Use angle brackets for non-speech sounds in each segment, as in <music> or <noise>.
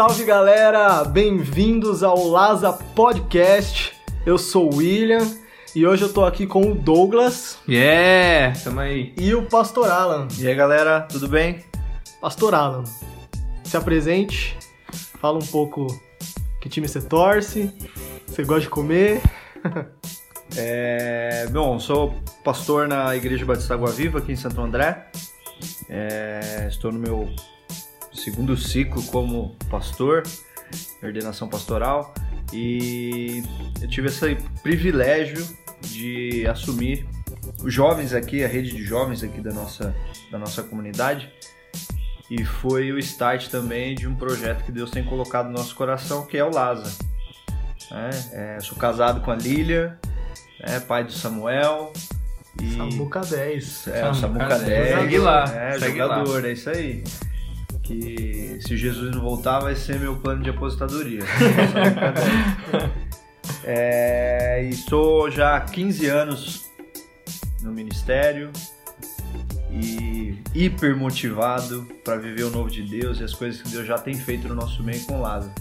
Salve galera, bem-vindos ao Laza Podcast. Eu sou o William e hoje eu tô aqui com o Douglas. Yeah, tamo aí. E o Pastor Alan. E aí galera, tudo bem? Pastor Alan, se apresente, fala um pouco que time você torce, você gosta de comer. <laughs> é, bom, sou pastor na Igreja Batista Água Viva aqui em Santo André. É, estou no meu segundo ciclo como pastor, ordenação pastoral, e eu tive esse privilégio de assumir os jovens aqui, a rede de jovens aqui da nossa, da nossa comunidade. E foi o start também de um projeto que Deus tem colocado no nosso coração, que é o Lasa. É, é, sou casado com a Lilia, é, pai do Samuel. E... Samuca 10. É, Samuca, Samuca 10. 10. Segue lá. É, segue jogador, lá. é isso aí. Que se Jesus não voltar, vai ser meu plano de aposentadoria. <laughs> é, e estou já há 15 anos no ministério e hiper motivado para viver o novo de Deus e as coisas que Deus já tem feito no nosso meio com o Lázaro.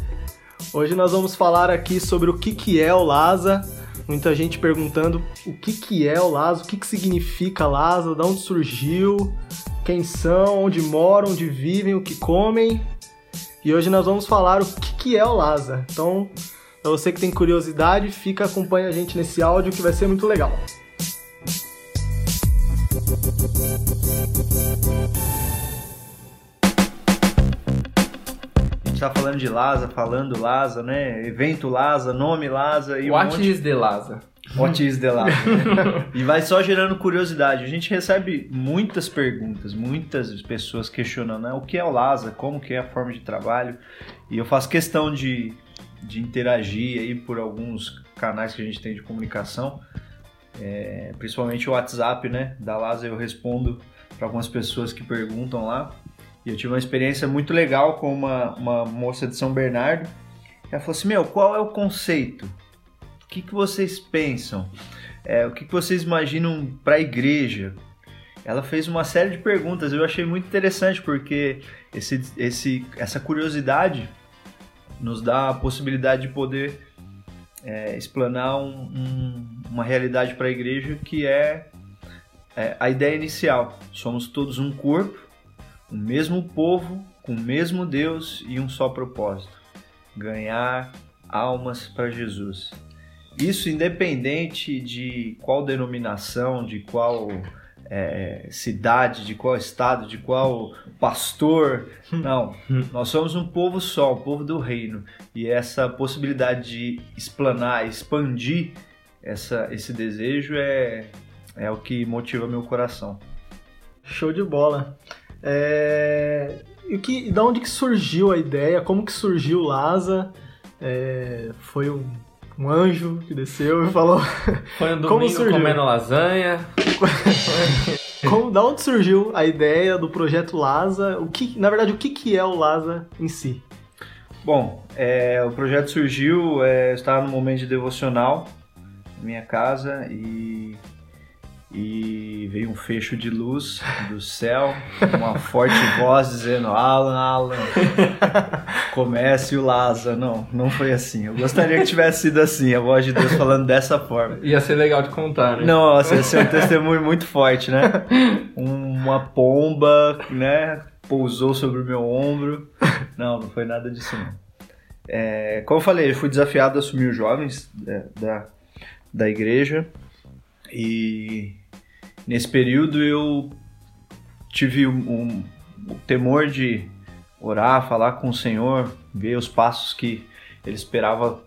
Hoje nós vamos falar aqui sobre o que, que é o Lázaro. Muita gente perguntando o que, que é o Lázaro, o que, que significa Lázaro, de onde surgiu, quem são, onde moram, onde vivem, o que comem. E hoje nós vamos falar o que, que é o Lázaro. Então, para você que tem curiosidade, fica acompanha a gente nesse áudio que vai ser muito legal. Tá falando de Lasa, falando Lasa, né? Evento Lasa, nome Lasa e What um monte... is the Lasa? What is the Lasa? <laughs> e vai só gerando curiosidade. A gente recebe muitas perguntas, muitas pessoas questionando né? o que é o Lasa, como que é a forma de trabalho. E eu faço questão de, de interagir aí por alguns canais que a gente tem de comunicação. É, principalmente o WhatsApp, né? Da Lasa eu respondo para algumas pessoas que perguntam lá. Eu tive uma experiência muito legal com uma, uma moça de São Bernardo. Ela falou assim: Meu, qual é o conceito? O que, que vocês pensam? É, o que, que vocês imaginam para a igreja? Ela fez uma série de perguntas. Eu achei muito interessante porque esse, esse, essa curiosidade nos dá a possibilidade de poder é, explanar um, um, uma realidade para a igreja que é, é a ideia inicial. Somos todos um corpo o mesmo povo, com o mesmo Deus e um só propósito: ganhar almas para Jesus. Isso independente de qual denominação, de qual é, cidade, de qual estado, de qual pastor. Não, nós somos um povo só, um povo do reino. E essa possibilidade de explanar, expandir essa, esse desejo é, é o que motiva meu coração. Show de bola. É... E que, da onde que surgiu a ideia? Como que surgiu o Lasa? É... Foi um, um, anjo que desceu e falou. <laughs> Foi um domingo comendo lasanha. <laughs> Como, da onde surgiu a ideia do projeto Lasa? O que, na verdade, o que, que é o Lasa em si? Bom, é, o projeto surgiu, é, eu estava no momento de devocional na minha casa e e veio um fecho de luz do céu, uma forte voz dizendo Alan, Alan, comece o Lázaro. Não, não foi assim. Eu gostaria que tivesse sido assim, a voz de Deus falando dessa forma. Ia ser legal de contar, né? Nossa, ia ser um testemunho muito forte, né? Uma pomba, né, pousou sobre o meu ombro. Não, não foi nada disso não. É, como eu falei, eu fui desafiado a assumir os jovens da, da, da igreja e nesse período eu tive um, um, um, temor de orar, falar com o Senhor, ver os passos que Ele esperava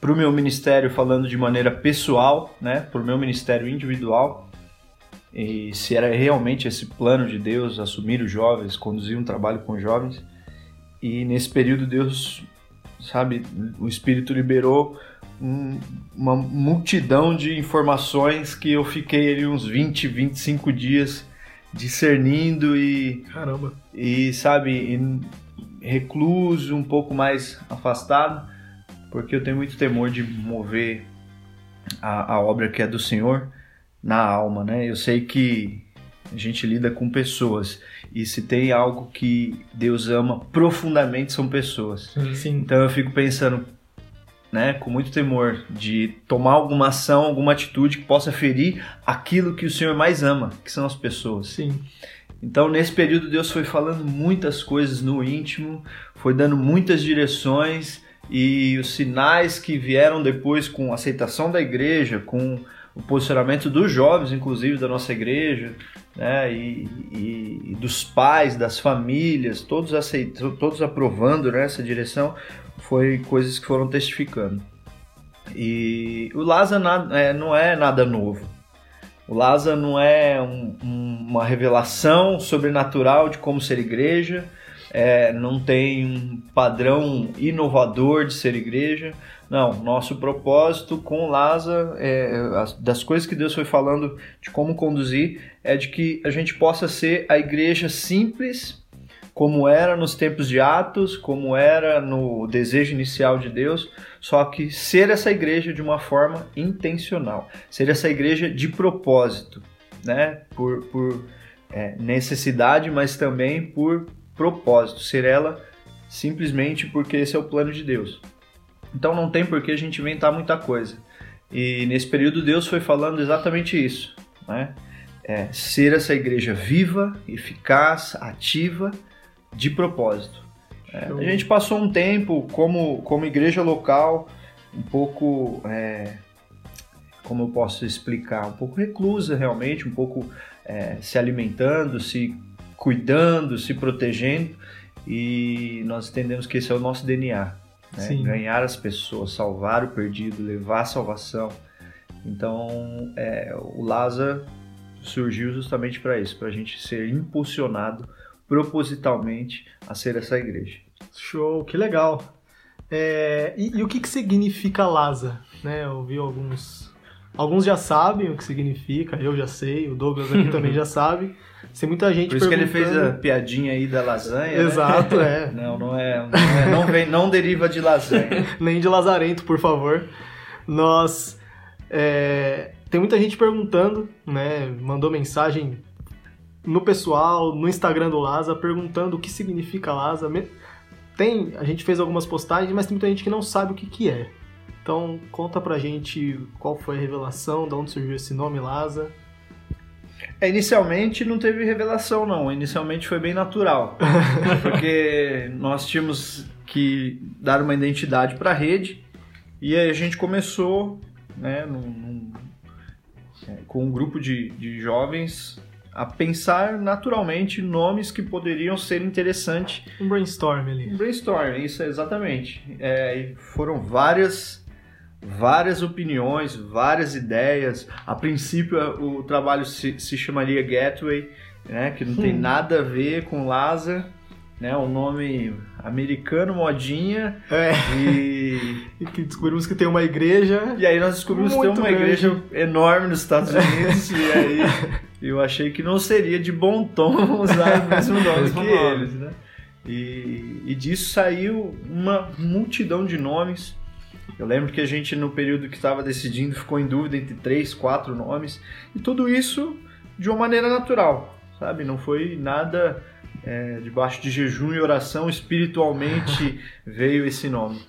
para o meu ministério, falando de maneira pessoal, né, para o meu ministério individual, e se era realmente esse plano de Deus assumir os jovens, conduzir um trabalho com jovens. E nesse período Deus, sabe, o Espírito liberou um, uma multidão de informações que eu fiquei ali uns 20, 25 dias discernindo e. Caramba! E, sabe, e recluso, um pouco mais afastado, porque eu tenho muito temor de mover a, a obra que é do Senhor na alma, né? Eu sei que a gente lida com pessoas e se tem algo que Deus ama profundamente são pessoas. Sim. Então eu fico pensando, né, com muito temor de tomar alguma ação, alguma atitude que possa ferir aquilo que o Senhor mais ama, que são as pessoas. Sim. Então, nesse período, Deus foi falando muitas coisas no íntimo, foi dando muitas direções e os sinais que vieram depois com a aceitação da igreja, com o posicionamento dos jovens, inclusive da nossa igreja, né, e, e, e dos pais, das famílias, todos, aceitam, todos aprovando né, essa direção, foi coisas que foram testificando. E o Lázaro é, não é nada novo. O Lázaro não é um, uma revelação sobrenatural de como ser igreja, é, não tem um padrão inovador de ser igreja. Não, nosso propósito com Lázaro, é, das coisas que Deus foi falando de como conduzir, é de que a gente possa ser a igreja simples, como era nos tempos de Atos, como era no desejo inicial de Deus, só que ser essa igreja de uma forma intencional, ser essa igreja de propósito, né? Por, por é, necessidade, mas também por propósito, ser ela simplesmente porque esse é o plano de Deus. Então não tem por que a gente inventar muita coisa. E nesse período Deus foi falando exatamente isso, né? É, ser essa igreja viva, eficaz, ativa, de propósito. É, a gente passou um tempo como, como igreja local, um pouco, é, como eu posso explicar, um pouco reclusa realmente, um pouco é, se alimentando, se cuidando, se protegendo, e nós entendemos que esse é o nosso DNA. Né? Ganhar as pessoas, salvar o perdido, levar a salvação. Então, é, o Lázaro surgiu justamente para isso, para a gente ser impulsionado propositalmente a ser essa igreja. Show, que legal. É, e, e, o que, que significa Lázaro? Né, eu vi alguns. Alguns já sabem o que significa, eu já sei, o Douglas aqui também <laughs> já sabe. Tem muita gente Por isso que ele fez a piadinha aí da lasanha. Né? Exato, né? é. <laughs> Não, não é, não é. Não, vem, não deriva de lasanha. <laughs> Nem de lazarento, por favor. Nós. É, tem muita gente perguntando, né? Mandou mensagem no pessoal, no Instagram do Laza, perguntando o que significa Laza. Tem, a gente fez algumas postagens, mas tem muita gente que não sabe o que, que é. Então, conta pra gente qual foi a revelação, de onde surgiu esse nome Laza. É, inicialmente não teve revelação, não. Inicialmente foi bem natural. <laughs> porque nós tínhamos que dar uma identidade para a rede e aí a gente começou né, num, num, é, com um grupo de, de jovens a pensar naturalmente nomes que poderiam ser interessantes. Um brainstorm ali. Um brainstorm, isso exatamente. É, foram várias várias opiniões, várias ideias. A princípio o trabalho se, se chamaria Gateway, né, que não hum. tem nada a ver com Lazar, né, um nome americano modinha. É. E... <laughs> e que descobrimos que tem uma igreja. E aí nós descobrimos que tem uma grande. igreja enorme nos Estados Unidos e aí <laughs> eu achei que não seria de bom tom <laughs> usar o mesmo nome que eles, né? E, e disso saiu uma multidão de nomes. Eu lembro que a gente, no período que estava decidindo, ficou em dúvida entre três, quatro nomes. E tudo isso de uma maneira natural, sabe? Não foi nada é, debaixo de jejum e oração, espiritualmente <laughs> veio esse nome.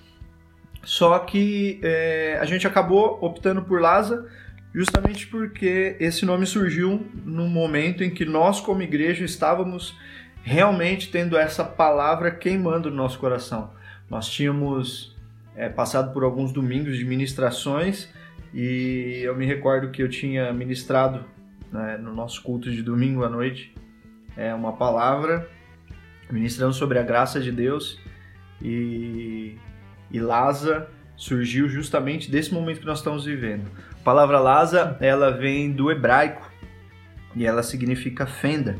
Só que é, a gente acabou optando por Lázaro justamente porque esse nome surgiu no momento em que nós, como igreja, estávamos realmente tendo essa palavra queimando no nosso coração. Nós tínhamos é, passado por alguns domingos de ministrações e eu me recordo que eu tinha ministrado né, no nosso culto de domingo à noite é, uma palavra ministrando sobre a graça de Deus e, e Lázaro surgiu justamente desse momento que nós estamos vivendo palavra Lasa, ela vem do hebraico e ela significa fenda.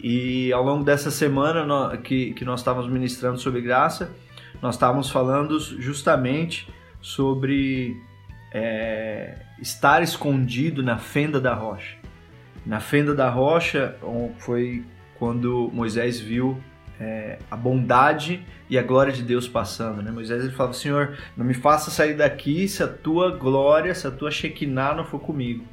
E ao longo dessa semana que, que nós estávamos ministrando sobre graça, nós estávamos falando justamente sobre é, estar escondido na fenda da rocha. Na fenda da rocha foi quando Moisés viu é, a bondade e a glória de Deus passando. Né? Moisés ele falava: Senhor, não me faça sair daqui se a tua glória, se a tua Shekinah não for comigo.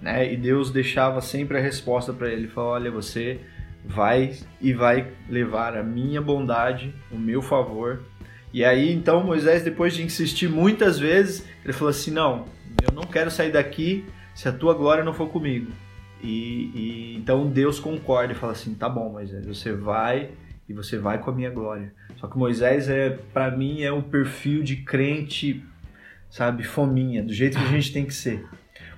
né? E Deus deixava sempre a resposta para ele, falou: "Olha, você vai e vai levar a minha bondade, o meu favor". E aí então Moisés, depois de insistir muitas vezes, ele falou assim: "Não, eu não quero sair daqui se a tua glória não for comigo". E, e então Deus concorda e fala assim: "Tá bom, Moisés, você vai e você vai com a minha glória". Só que Moisés é, para mim, é um perfil de crente, sabe, fominha, do jeito que a gente tem que ser.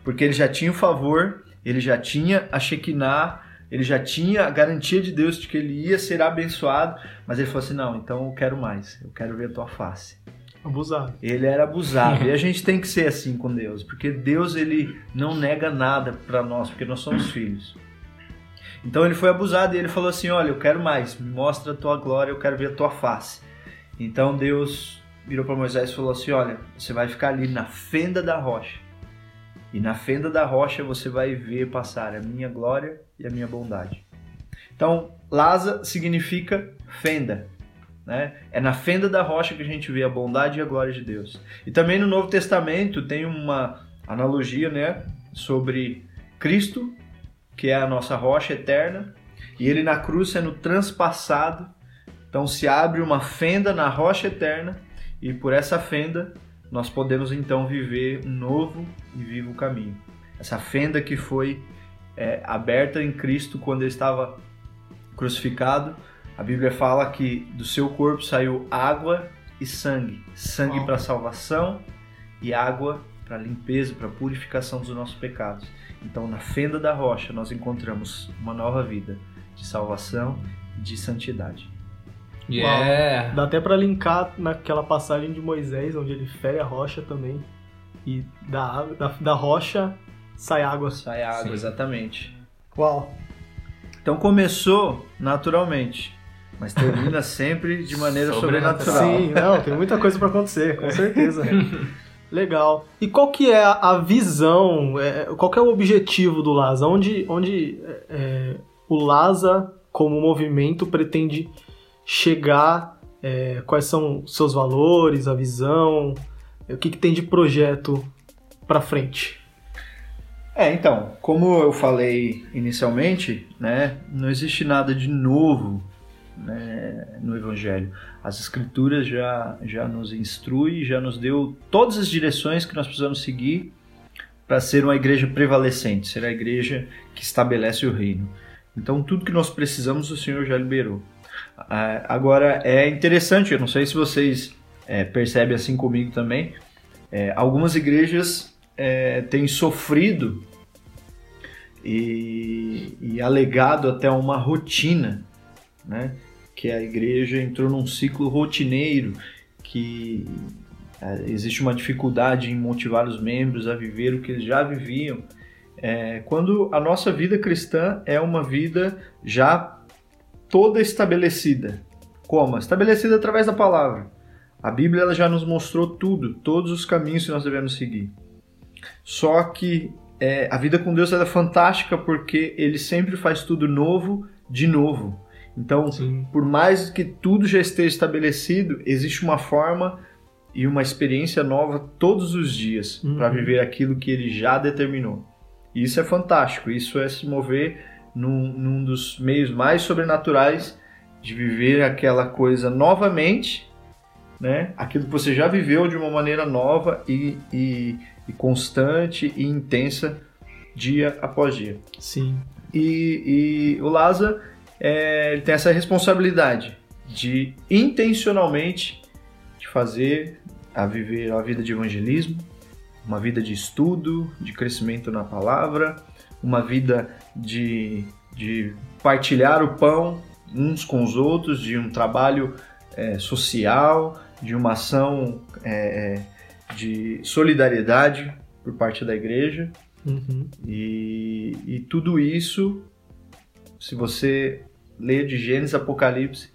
Porque ele já tinha o favor, ele já tinha a Shekinah, ele já tinha a garantia de Deus de que ele ia ser abençoado, mas ele falou assim: não, então eu quero mais, eu quero ver a tua face. Abusado. Ele era abusado. e a <laughs> gente tem que ser assim com Deus, porque Deus ele não nega nada para nós, porque nós somos filhos. Então ele foi abusado e ele falou assim: Olha, eu quero mais, me mostra a tua glória, eu quero ver a tua face. Então Deus virou para Moisés e falou assim: Olha, você vai ficar ali na fenda da rocha. E na fenda da rocha você vai ver passar a minha glória e a minha bondade. Então, Lasa significa fenda. Né? É na fenda da rocha que a gente vê a bondade e a glória de Deus. E também no Novo Testamento tem uma analogia né, sobre Cristo que é a nossa rocha eterna, e ele na cruz sendo transpassado. Então se abre uma fenda na rocha eterna, e por essa fenda nós podemos então viver um novo e vivo caminho. Essa fenda que foi é, aberta em Cristo quando ele estava crucificado, a Bíblia fala que do seu corpo saiu água e sangue sangue para salvação e água para limpeza, para purificação dos nossos pecados. Então, na fenda da rocha, nós encontramos uma nova vida de salvação e de santidade. Yeah. Uau. Dá até para linkar naquela passagem de Moisés, onde ele fere a rocha também. E da, da, da rocha sai água. Sai água, Sim. exatamente. Uau. Então começou naturalmente, mas termina <laughs> sempre de maneira sobrenatural. Sim, não, tem muita coisa para acontecer, com certeza. <laughs> Legal. E qual que é a visão, é, qual que é o objetivo do LASA? Onde, onde é, o LASA, como movimento, pretende chegar? É, quais são seus valores, a visão? O que, que tem de projeto para frente? É, então, como eu falei inicialmente, né, não existe nada de novo né, no Evangelho. As Escrituras já, já nos instrui, já nos deu todas as direções que nós precisamos seguir para ser uma igreja prevalecente, ser a igreja que estabelece o reino. Então, tudo que nós precisamos, o Senhor já liberou. Ah, agora, é interessante, eu não sei se vocês é, percebem assim comigo também, é, algumas igrejas é, têm sofrido e, e alegado até uma rotina né? Que a igreja entrou num ciclo rotineiro que é, existe uma dificuldade em motivar os membros a viver o que eles já viviam. É, quando a nossa vida cristã é uma vida já toda estabelecida. Como? Estabelecida através da palavra. A Bíblia ela já nos mostrou tudo, todos os caminhos que nós devemos seguir. Só que é, a vida com Deus é fantástica porque Ele sempre faz tudo novo de novo. Então, Sim. por mais que tudo já esteja estabelecido, existe uma forma e uma experiência nova todos os dias uhum. para viver aquilo que ele já determinou. E isso é fantástico, isso é se mover num, num dos meios mais sobrenaturais de viver aquela coisa novamente, né? aquilo que você já viveu de uma maneira nova e, e, e constante e intensa dia após dia. Sim. E, e o Lázaro é, ele tem essa responsabilidade de intencionalmente de fazer a viver a vida de evangelismo, uma vida de estudo, de crescimento na palavra, uma vida de, de partilhar o pão uns com os outros, de um trabalho é, social, de uma ação é, é de solidariedade por parte da igreja. Uhum. E, e tudo isso, se você ler de Gênesis Apocalipse,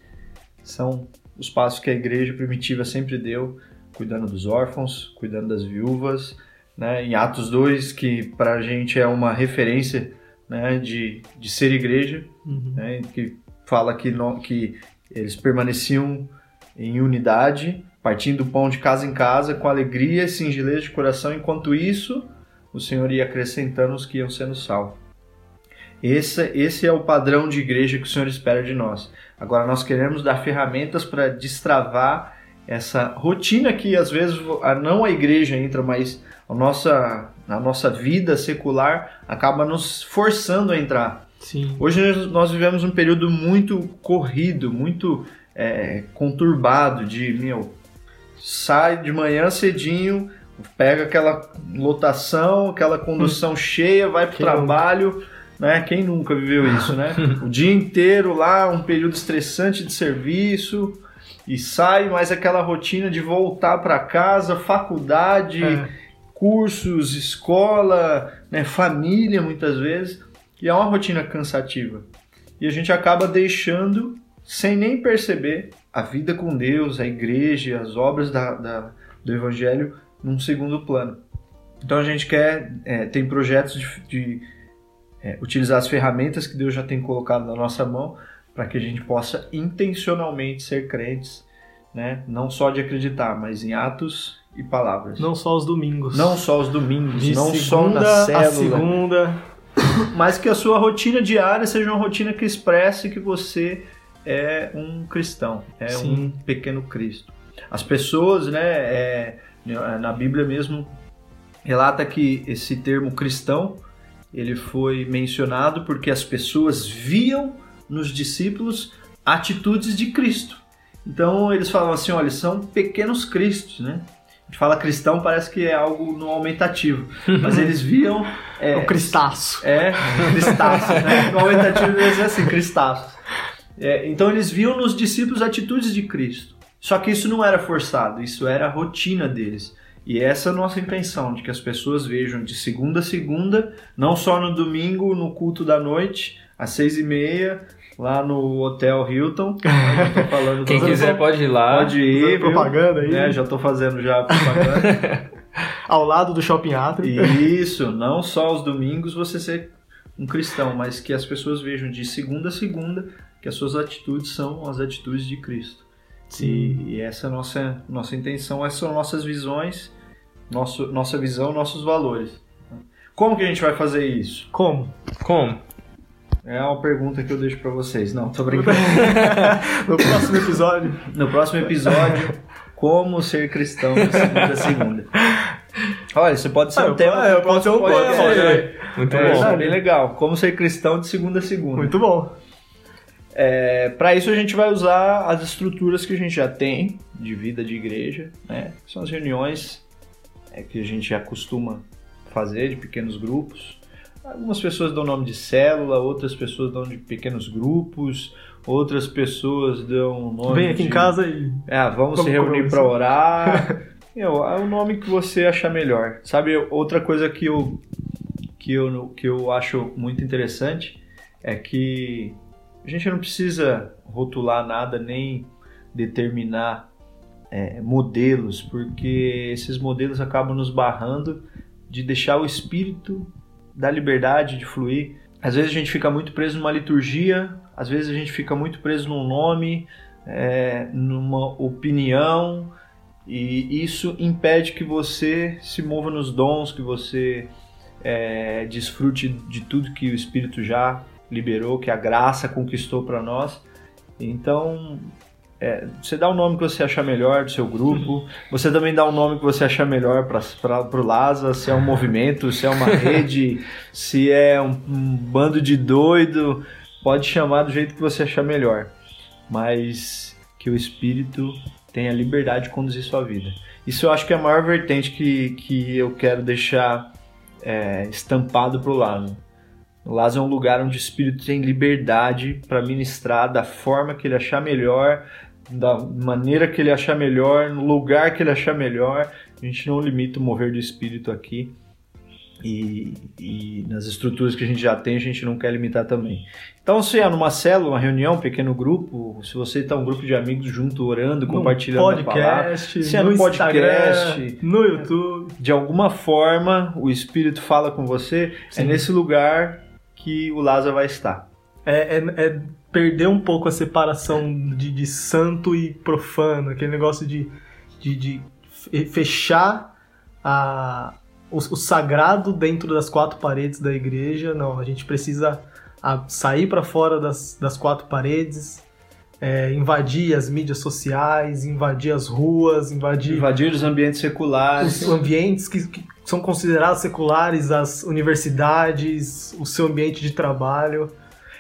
são os passos que a igreja primitiva sempre deu, cuidando dos órfãos, cuidando das viúvas, né? Em Atos 2, que para a gente é uma referência né, de, de ser igreja, uhum. né, que fala que, no, que eles permaneciam em unidade, partindo o pão de casa em casa, com alegria e singeleza de coração, enquanto isso, o Senhor ia acrescentando os que iam sendo salvos. Esse, esse é o padrão de igreja que o Senhor espera de nós. Agora, nós queremos dar ferramentas para destravar essa rotina que às vezes não a igreja entra, mas a nossa, a nossa vida secular acaba nos forçando a entrar. Sim. Hoje nós vivemos um período muito corrido, muito é, conturbado de, meu, sai de manhã cedinho, pega aquela lotação, aquela condução hum. cheia, vai para o trabalho, né? Quem nunca viveu isso, né? <laughs> o dia inteiro lá, um período estressante de serviço e sai, mais aquela rotina de voltar para casa, faculdade, é. cursos, escola, né? família muitas vezes. E é uma rotina cansativa. E a gente acaba deixando, sem nem perceber, a vida com Deus, a igreja, as obras da, da do Evangelho num segundo plano. Então a gente quer, é, tem projetos de, de é, utilizar as ferramentas que Deus já tem colocado na nossa mão para que a gente possa intencionalmente ser crentes, né? não só de acreditar, mas em atos e palavras. Não só os domingos. Não só os domingos, de não só na célula. A segunda mas que a sua rotina diária seja uma rotina que expresse que você é um cristão, é Sim. um pequeno Cristo. As pessoas, né, é, na Bíblia mesmo relata que esse termo cristão ele foi mencionado porque as pessoas viam nos discípulos atitudes de Cristo. Então eles falam assim, olha, são pequenos cristos, né? gente fala cristão, parece que é algo no aumentativo. <laughs> Mas eles viam. É, o cristaço. É, cristaço, né? No aumentativo eles dizem assim, cristaço. É, então eles viam nos discípulos atitudes de Cristo. Só que isso não era forçado, isso era a rotina deles. E essa é a nossa intenção, de que as pessoas vejam de segunda a segunda, não só no domingo, no culto da noite, às seis e meia, lá no Hotel Hilton. <laughs> Quem quiser pode ir lá. Pode ir. propaganda aí. É, já estou fazendo já propaganda. <laughs> Ao lado do Shopping Atri. Isso, não só aos domingos você ser um cristão, mas que as pessoas vejam de segunda a segunda que as suas atitudes são as atitudes de Cristo. Sim. E, e essa é a nossa, nossa intenção, essas são nossas visões, nosso, nossa visão, nossos valores. Como que a gente vai fazer isso? Como? Como? É uma pergunta que eu deixo para vocês. Não, tô brincando. <laughs> no próximo episódio. No próximo episódio, como ser cristão de segunda a segunda. Olha, você pode ser ah, um tema. É, pode ser um tema. É, Muito é, bom. Bem legal. Como ser cristão de segunda a segunda. Muito bom. É, para isso a gente vai usar as estruturas que a gente já tem de vida de igreja, né? São as reuniões é, que a gente já costuma fazer de pequenos grupos. Algumas pessoas dão nome de célula, outras pessoas dão de pequenos grupos, outras pessoas dão nome. Vem aqui de... em casa e. É, vamos, se reunir para orar. <laughs> é o nome que você achar melhor. Sabe, outra coisa que eu, que eu, que eu acho muito interessante é que a gente não precisa rotular nada nem determinar é, modelos, porque esses modelos acabam nos barrando de deixar o espírito da liberdade de fluir. Às vezes a gente fica muito preso numa liturgia, às vezes a gente fica muito preso num nome, é, numa opinião, e isso impede que você se mova nos dons, que você é, desfrute de tudo que o Espírito já liberou, que a graça conquistou para nós. Então, é, você dá o nome que você achar melhor do seu grupo, você também dá o nome que você achar melhor para o Lasa, se é um movimento, se é uma <laughs> rede, se é um, um, bando de doido, pode chamar do jeito que você achar melhor, mas que o Espírito tenha liberdade de conduzir sua vida. Isso eu acho que é a maior vertente que, que eu quero deixar é, estampado para o Lasa. O Lasa é um lugar onde o Espírito tem liberdade para ministrar da forma que ele achar melhor, da maneira que ele achar melhor, no lugar que ele achar melhor. A gente não limita o mover do espírito aqui. E, e, nas estruturas que a gente já tem, a gente não quer limitar também. Então, se é numa célula, uma reunião, um pequeno grupo, se você está um grupo de amigos junto, orando, no compartilhando podcast, a palavra, se é no, no podcast, no YouTube, de alguma forma o Espírito fala com você, é Sim. é nesse lugar que o Lázaro vai estar. É, é, é perder um pouco a separação de, de santo e profano, aquele negócio de, de, de fechar a, o, o, sagrado dentro das quatro paredes da igreja. Não, a gente precisa a, sair para fora das, das quatro paredes, é, invadir as mídias sociais, invadir as ruas, invadir. Invadir os ambientes seculares. Os ambientes que, que são considerados seculares, as universidades, o seu ambiente de trabalho.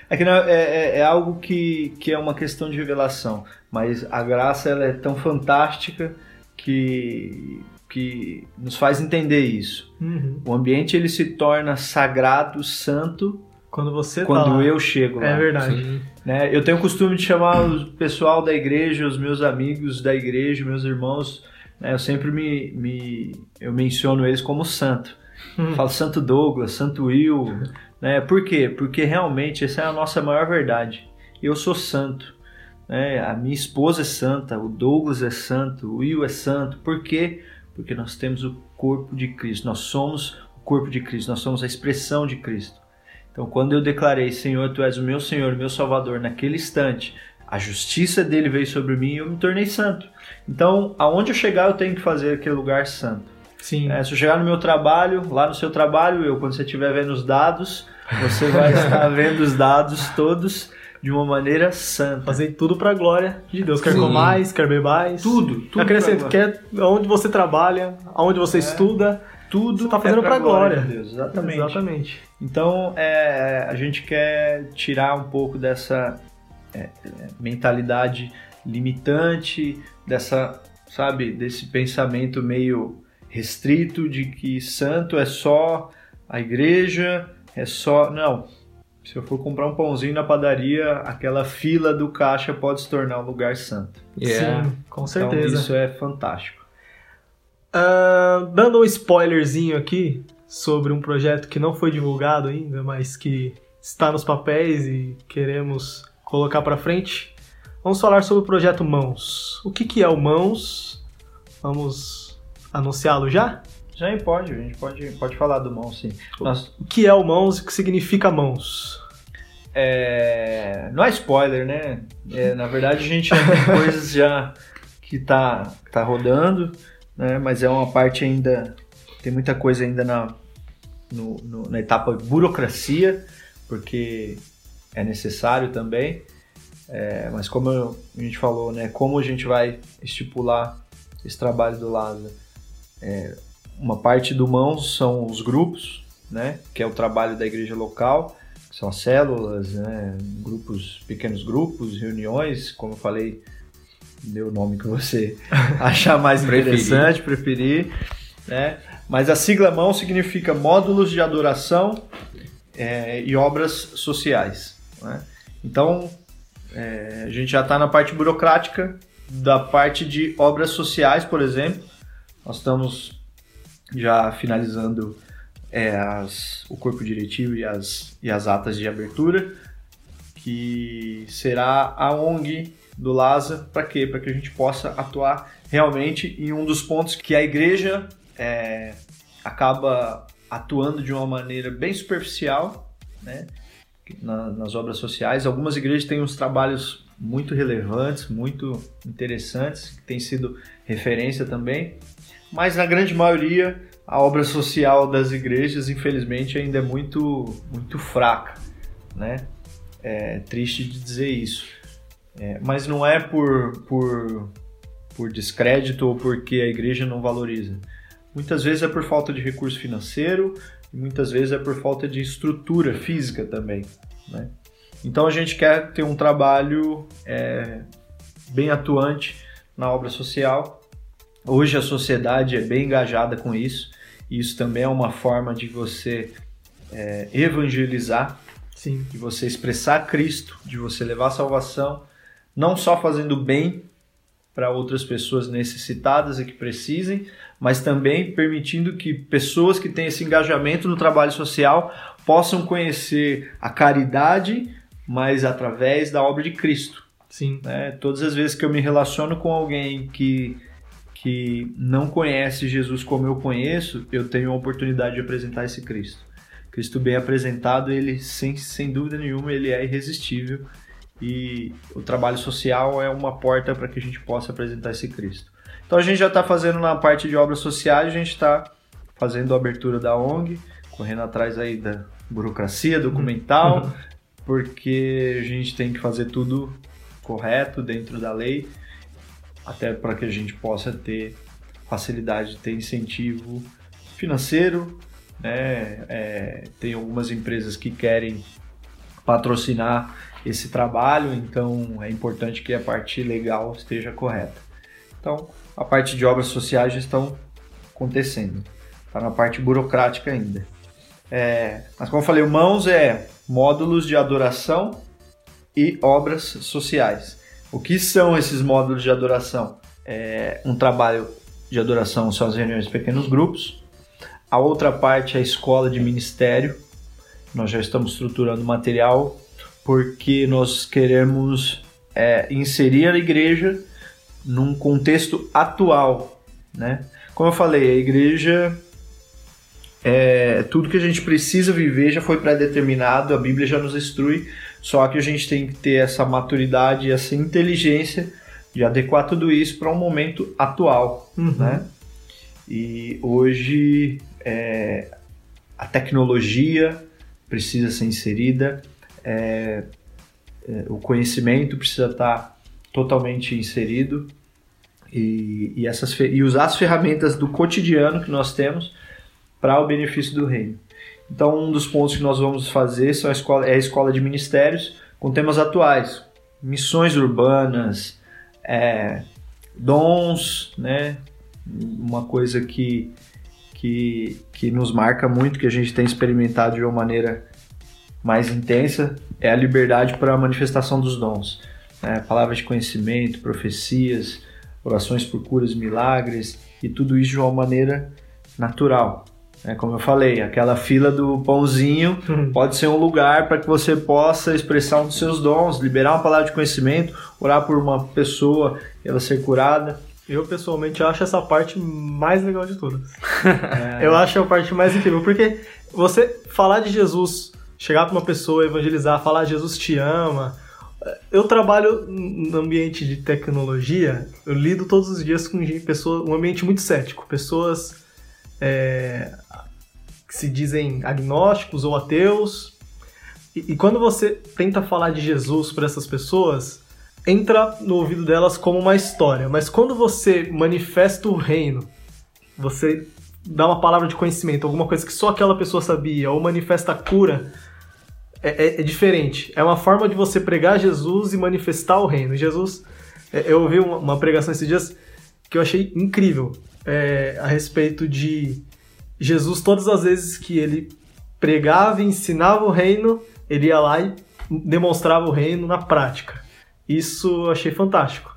É que é, é, é, algo que, que é uma questão de revelação, mas a graça ela é tão fantástica que, que nos faz entender isso. Uhum. O ambiente ele se torna sagrado, santo, quando você quando tá eu chego lá. É verdade. Né? Eu tenho o costume de chamar o pessoal da igreja, os meus amigos da igreja, meus irmãos, né? eu sempre me, me eu menciono eles como santo. Hum. Falo Santo Douglas, Santo Will, né? Por quê? Porque realmente essa é a nossa maior verdade. Eu sou santo. Né? A minha esposa é santa, o Douglas é santo, o Will é santo. Por quê? Porque nós temos o corpo de Cristo. Nós somos o corpo de Cristo, nós somos a expressão de Cristo. Então, quando eu declarei, Senhor, tu és o meu Senhor, meu Salvador, naquele instante, a justiça dele veio sobre mim e eu me tornei santo. Então, aonde eu chegar, eu tenho que fazer aquele lugar santo. Sim. É, se eu chegar no meu trabalho, lá no seu trabalho, eu, quando você estiver vendo os dados, você vai estar <laughs> vendo os dados todos de uma maneira santa. Fazer tudo para a glória de Deus. Quer mais, quer mais. Tudo, tudo. Acrescenta, quer onde você trabalha, aonde você é. estuda, tudo está fazendo é para a glória. glória de Deus. Exatamente. Exatamente. Então, é, a gente quer tirar um pouco dessa é, mentalidade limitante, dessa, sabe, desse pensamento meio restrito de que santo é só a igreja, é só. Não. Se eu for comprar um pãozinho na padaria, aquela fila do caixa pode se tornar um lugar santo. Yeah. Sim, com certeza. Então, isso é fantástico. Uh, dando um spoilerzinho aqui sobre um projeto que não foi divulgado ainda, mas que está nos papéis e queremos colocar para frente. Vamos falar sobre o projeto Mãos. O que, que é o Mãos? Vamos anunciá-lo já? Já pode, a gente pode, pode falar do Mãos, sim. Nós... O que é o Mãos e o que significa Mãos? É... Não é spoiler, né? É, na verdade, a gente já tem <laughs> coisas já que tá, tá rodando né? Mas é uma parte ainda tem muita coisa ainda na no, no, na etapa burocracia, porque é necessário também. É, mas como a gente falou, né, como a gente vai estipular esse trabalho do Lázaro? É, uma parte do mãos são os grupos, né, que é o trabalho da igreja local, são as células, né, grupos, pequenos grupos, reuniões, como eu falei, dê o nome que você <laughs> achar mais interessante, preferir. Né? Mas a sigla mão significa módulos de adoração é, e obras sociais. Né? Então, é, a gente já está na parte burocrática da parte de obras sociais, por exemplo. Nós estamos já finalizando é, as, o corpo diretivo e as, e as atas de abertura, que será a ONG do LASA, para quê? Para que a gente possa atuar realmente em um dos pontos que a igreja é, acaba atuando de uma maneira bem superficial, né? Na, nas obras sociais. Algumas igrejas têm uns trabalhos muito relevantes, muito interessantes, que têm sido referência também, mas na grande maioria a obra social das igrejas, infelizmente, ainda é muito, muito fraca, né? É triste de dizer isso. É, mas não é por, por, por descrédito ou porque a igreja não valoriza. Muitas vezes é por falta de recurso financeiro e muitas vezes é por falta de estrutura física também. Né? Então a gente quer ter um trabalho é, bem atuante na obra social. Hoje a sociedade é bem engajada com isso. E isso também é uma forma de você é, evangelizar, Sim. de você expressar Cristo, de você levar salvação não só fazendo bem para outras pessoas necessitadas e que precisem, mas também permitindo que pessoas que têm esse engajamento no trabalho social possam conhecer a caridade, mas através da obra de Cristo. Sim. Né? Todas as vezes que eu me relaciono com alguém que, que não conhece Jesus como eu conheço, eu tenho a oportunidade de apresentar esse Cristo. Cristo bem apresentado, ele sem, sem dúvida nenhuma, ele é irresistível e o trabalho social é uma porta para que a gente possa apresentar esse Cristo. Então a gente já está fazendo na parte de obras sociais, a gente está fazendo a abertura da ONG, correndo atrás aí da burocracia documental, uhum. porque a gente tem que fazer tudo correto dentro da lei, até para que a gente possa ter facilidade de ter incentivo financeiro. Né? É, tem algumas empresas que querem patrocinar esse trabalho, então é importante que a parte legal esteja correta. Então, a parte de obras sociais já estão acontecendo, está na parte burocrática ainda. É, mas como eu falei, o mãos é módulos de adoração e obras sociais. O que são esses módulos de adoração? É, um trabalho de adoração são as reuniões em pequenos grupos. A outra parte é a escola de ministério. Nós já estamos estruturando material porque nós queremos é, inserir a igreja num contexto atual, né? Como eu falei, a igreja é tudo que a gente precisa viver já foi pré-determinado, a Bíblia já nos instrui, só que a gente tem que ter essa maturidade, essa inteligência de adequar tudo isso para um momento atual, uhum. né? E hoje é, a tecnologia precisa ser inserida, é, é, o conhecimento precisa estar totalmente inserido e, e, essas, e usar as ferramentas do cotidiano que nós temos para o benefício do reino. Então, um dos pontos que nós vamos fazer são a escola, é a escola de ministérios com temas atuais, missões urbanas, é, dons, né? Uma coisa que, que, que nos marca muito, que a gente tem experimentado de uma maneira mais intensa, é a liberdade para a manifestação dos dons. Né? Palavras de conhecimento, profecias, orações por curas, milagres e tudo isso de uma maneira natural. É, como eu falei, aquela fila do pãozinho uhum. pode ser um lugar para que você possa expressar um dos seus dons, liberar uma palavra de conhecimento, orar por uma pessoa e ela ser curada. Eu pessoalmente acho essa parte mais legal de todas. <laughs> É... Eu acho a parte mais incrível, porque você falar de Jesus, chegar para uma pessoa, evangelizar, falar Jesus te ama. Eu trabalho no ambiente de tecnologia, eu lido todos os dias com pessoas, um ambiente muito cético, pessoas é, se dizem agnósticos ou ateus. E, e quando você tenta falar de Jesus para essas pessoas, entra no ouvido delas como uma história. Mas quando você manifesta o reino, você dá uma palavra de conhecimento, alguma coisa que só aquela pessoa sabia, ou manifesta a cura, é, é, é diferente. É uma forma de você pregar Jesus e manifestar o reino. Jesus, é, eu ouvi uma, uma pregação esses dias que eu achei incrível é, a respeito de Jesus, todas as vezes que ele pregava e ensinava o reino, ele ia lá e demonstrava o reino na prática. Isso eu achei fantástico.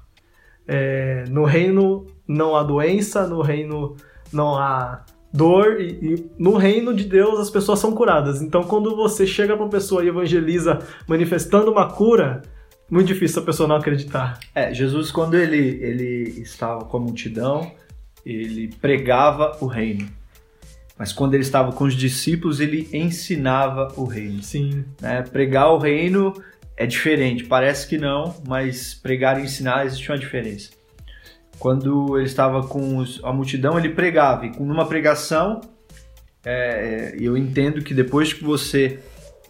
É, no reino não há doença, no reino não há dor, e, e, no reino de Deus as pessoas são curadas. Então, quando você chega para uma pessoa e evangeliza manifestando uma cura, muito difícil a pessoa não acreditar. É, Jesus, quando ele, ele estava com a multidão, ele pregava o reino. Mas quando ele estava com os discípulos, ele ensinava o reino. Sim. Né? Pregar o reino é diferente, parece que não, mas pregar e ensinar existe uma diferença. Quando ele estava com a multidão, ele pregava, e numa pregação, é, eu entendo que depois que você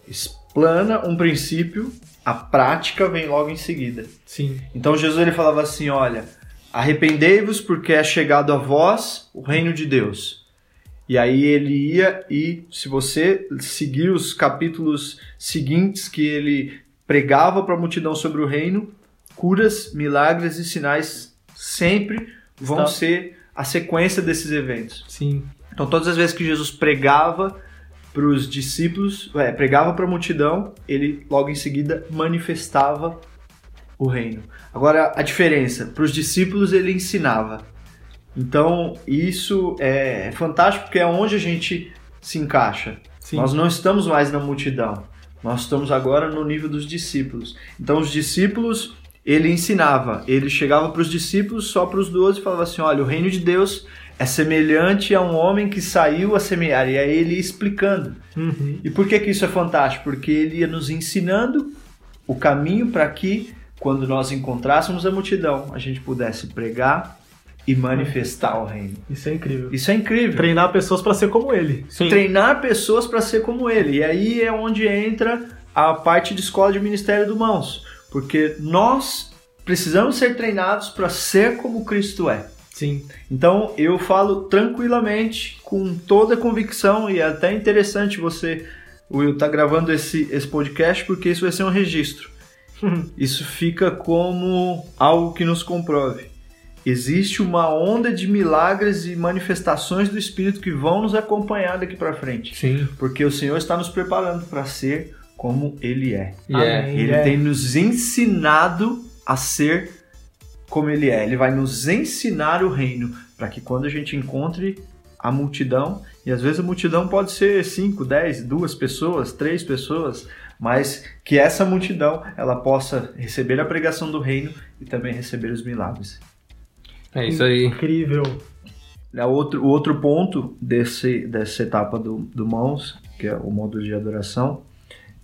explana um princípio, a prática vem logo em seguida. Sim. Então Jesus ele falava assim: olha, arrependei-vos porque é chegado a vós o reino de Deus. E aí ele ia e, se você seguir os capítulos seguintes que ele pregava para a multidão sobre o reino, curas, milagres e sinais sempre vão Está... ser a sequência desses eventos. Sim. Então todas as vezes que Jesus pregava para os discípulos, é, pregava para a multidão, ele logo em seguida manifestava o reino. Agora a diferença, para os discípulos ele ensinava então, isso é fantástico porque é onde a gente se encaixa. Sim. Nós não estamos mais na multidão. Nós estamos agora no nível dos discípulos. Então, os discípulos, ele ensinava. Ele chegava para os discípulos, só para os doze, e falava assim: olha, o reino de Deus é semelhante a um homem que saiu a semear. E aí ele ia explicando. Uhum. E por que, que isso é fantástico? Porque ele ia nos ensinando o caminho para que, quando nós encontrássemos a multidão, a gente pudesse pregar e manifestar o reino. Isso é incrível. Isso é incrível. Treinar pessoas para ser como ele. Sim. Treinar pessoas para ser como ele. E aí é onde entra a parte de escola de ministério do Mãos. Porque nós precisamos ser treinados para ser como Cristo é. Sim. Então eu falo tranquilamente, com toda convicção, e é até interessante você, Will, tá gravando esse, esse podcast, porque isso vai ser um registro. <laughs> isso fica como algo que nos comprove. Existe uma onda de milagres e manifestações do Espírito que vão nos acompanhar daqui para frente. Sim. Porque o Senhor está nos preparando para ser como Ele é. Yeah. Ele tem nos ensinado a ser como Ele é. Ele vai nos ensinar o reino para que quando a gente encontre a multidão, e às vezes a multidão pode ser 5, 10, duas pessoas, três pessoas, mas que essa multidão ela possa receber a pregação do reino e também receber os milagres. É isso aí. Incrível. É outro, o outro ponto desse, dessa etapa do, do Mãos, que é o módulo de adoração,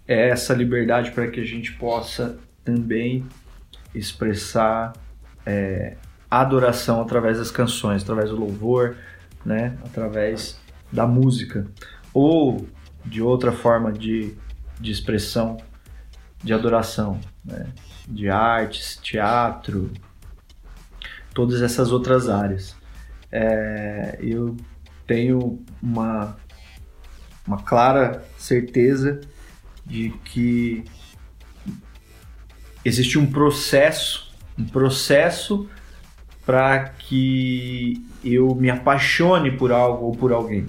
é essa liberdade para que a gente possa também expressar é, adoração através das canções, através do louvor, né? através da música. Ou de outra forma de, de expressão de adoração, né? de artes, teatro, todas essas outras áreas. É, eu tenho uma, uma clara certeza de que existe um processo, um processo para que eu me apaixone por algo ou por alguém.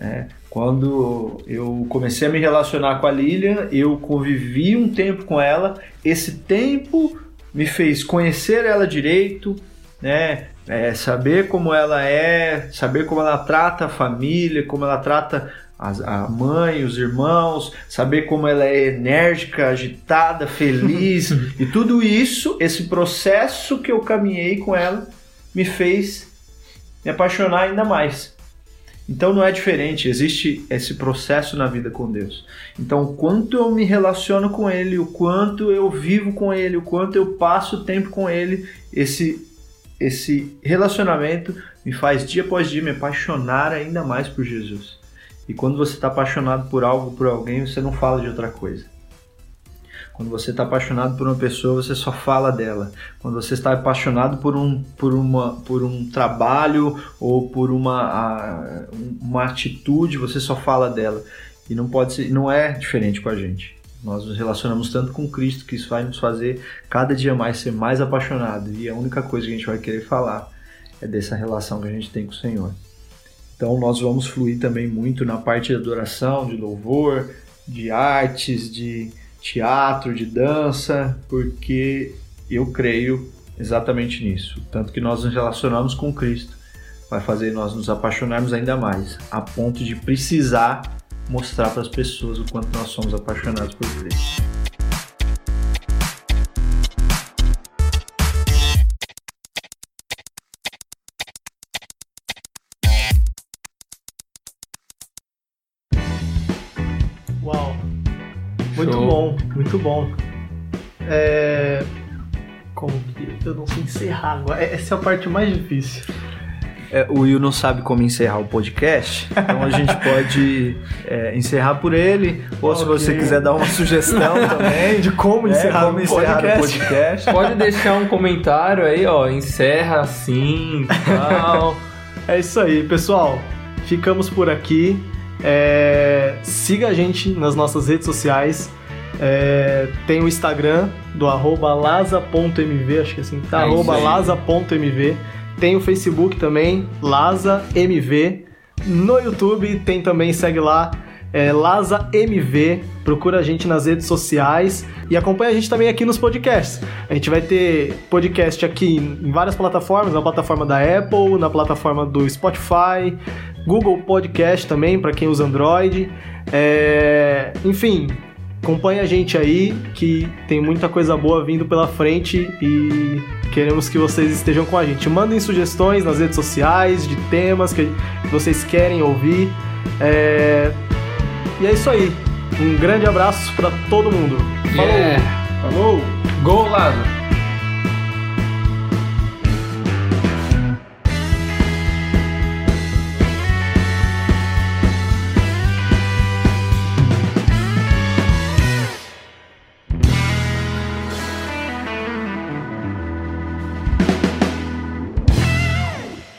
Né? Quando eu comecei a me relacionar com a Lilian, eu convivi um tempo com ela. Esse tempo me fez conhecer ela direito, né? É, saber como ela é, saber como ela trata a família, como ela trata a, mãe, os irmãos, saber como ela é enérgica, agitada, feliz <laughs> e tudo isso, esse processo que eu caminhei com ela, me fez me apaixonar ainda mais. Então não é diferente, existe esse processo na vida com Deus. Então, o quanto eu me relaciono com Ele, o quanto eu vivo com Ele, o quanto eu passo tempo com Ele, esse esse relacionamento me faz dia após dia me apaixonar ainda mais por Jesus. E quando você está apaixonado por algo, por alguém, você não fala de outra coisa. Quando você está apaixonado por uma pessoa, você só fala dela. Quando você está apaixonado por um, por uma, por um trabalho ou por uma, uma atitude, você só fala dela. E não pode ser, não é diferente com a gente. Nós nos relacionamos tanto com Cristo que isso vai nos fazer cada dia mais ser mais apaixonado. E a única coisa que a gente vai querer falar é dessa relação que a gente tem com o Senhor. Então nós vamos fluir também muito na parte de adoração, de louvor, de artes, de teatro, de dança, porque eu creio exatamente nisso. Tanto que nós nos relacionamos com Cristo vai fazer nós nos apaixonarmos ainda mais, a ponto de precisar mostrar para as pessoas o quanto nós somos apaixonados por Cristo. Uau! Muito Show. bom, muito bom. É... Como que eu não sei encerrar agora? Essa é a parte mais difícil. É, o Will não sabe como encerrar o podcast, então a gente <laughs> pode é, encerrar por ele, ou okay. se você quiser dar uma sugestão <laughs> também de como é, encerrar, é, como o, encerrar podcast. o podcast. Pode deixar um comentário aí, ó, encerra assim tal. é isso aí, pessoal. Ficamos por aqui. É, siga a gente nas nossas redes sociais. É, tem o Instagram do arroba laza.mv, acho que é assim, tá? É arroba laza.mv. Tem o Facebook também, LazaMV. No YouTube tem também, segue lá, é, LazaMV. Procura a gente nas redes sociais e acompanha a gente também aqui nos podcasts. A gente vai ter podcast aqui em várias plataformas, na plataforma da Apple, na plataforma do Spotify, Google Podcast também, para quem usa Android. É, enfim, acompanha a gente aí que tem muita coisa boa vindo pela frente e Queremos que vocês estejam com a gente. Mandem sugestões nas redes sociais de temas que vocês querem ouvir. É... E é isso aí. Um grande abraço para todo mundo. Falou! Yeah. Falou! Gol, Lázaro!